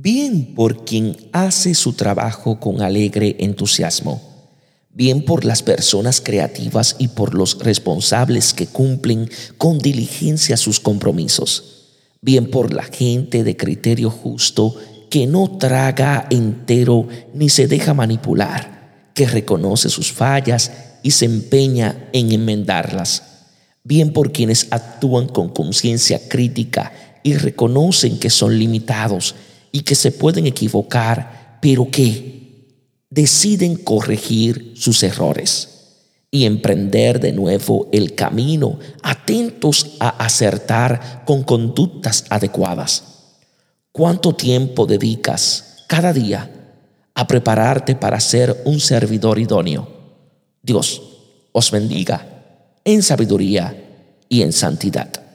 bien por quien hace su trabajo con alegre entusiasmo, bien por las personas creativas y por los responsables que cumplen con diligencia sus compromisos, bien por la gente de criterio justo que no traga entero ni se deja manipular, que reconoce sus fallas y se empeña en enmendarlas, bien por quienes actúan con conciencia crítica y reconocen que son limitados y que se pueden equivocar, pero que deciden corregir sus errores y emprender de nuevo el camino, atentos a acertar con conductas adecuadas. ¿Cuánto tiempo dedicas cada día a prepararte para ser un servidor idóneo? Dios os bendiga en sabiduría y en santidad.